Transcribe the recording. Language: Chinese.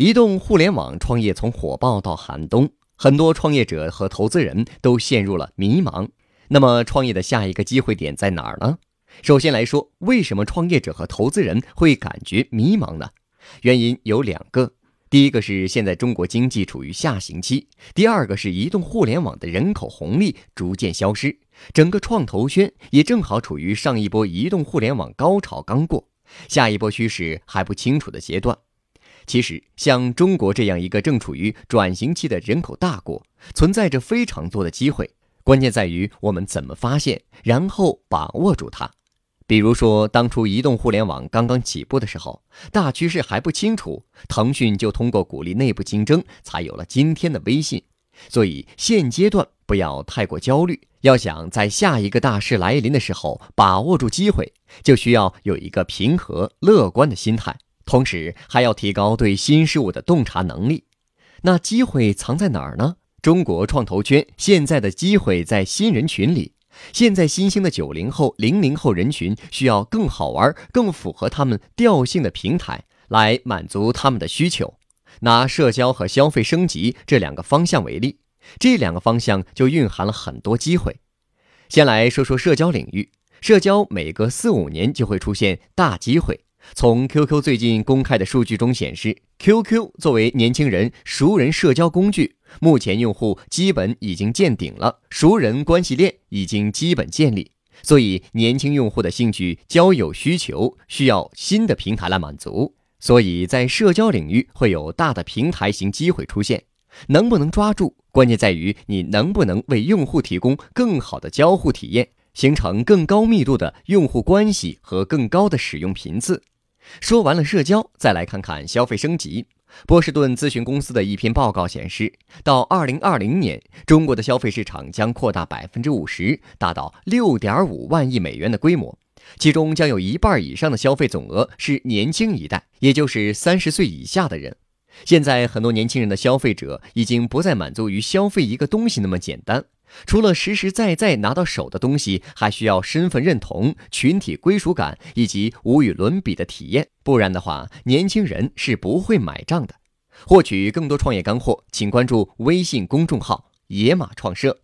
移动互联网创业从火爆到寒冬，很多创业者和投资人都陷入了迷茫。那么，创业的下一个机会点在哪儿呢？首先来说，为什么创业者和投资人会感觉迷茫呢？原因有两个：第一个是现在中国经济处于下行期；第二个是移动互联网的人口红利逐渐消失，整个创投圈也正好处于上一波移动互联网高潮刚过，下一波趋势还不清楚的阶段。其实，像中国这样一个正处于转型期的人口大国，存在着非常多的机会。关键在于我们怎么发现，然后把握住它。比如说，当初移动互联网刚刚起步的时候，大趋势还不清楚，腾讯就通过鼓励内部竞争，才有了今天的微信。所以，现阶段不要太过焦虑，要想在下一个大势来临的时候把握住机会，就需要有一个平和乐观的心态。同时还要提高对新事物的洞察能力。那机会藏在哪儿呢？中国创投圈现在的机会在新人群里。现在新兴的九零后、零零后人群需要更好玩、更符合他们调性的平台来满足他们的需求。拿社交和消费升级这两个方向为例，这两个方向就蕴含了很多机会。先来说说社交领域，社交每隔四五年就会出现大机会。从 QQ 最近公开的数据中显示，QQ 作为年轻人熟人社交工具，目前用户基本已经见顶了，熟人关系链已经基本建立，所以年轻用户的兴趣交友需求需要新的平台来满足，所以在社交领域会有大的平台型机会出现，能不能抓住，关键在于你能不能为用户提供更好的交互体验，形成更高密度的用户关系和更高的使用频次。说完了社交，再来看看消费升级。波士顿咨询公司的一篇报告显示，到二零二零年，中国的消费市场将扩大百分之五十，达到六点五万亿美元的规模，其中将有一半以上的消费总额是年轻一代，也就是三十岁以下的人。现在很多年轻人的消费者已经不再满足于消费一个东西那么简单。除了实实在在拿到手的东西，还需要身份认同、群体归属感以及无与伦比的体验，不然的话，年轻人是不会买账的。获取更多创业干货，请关注微信公众号“野马创社”。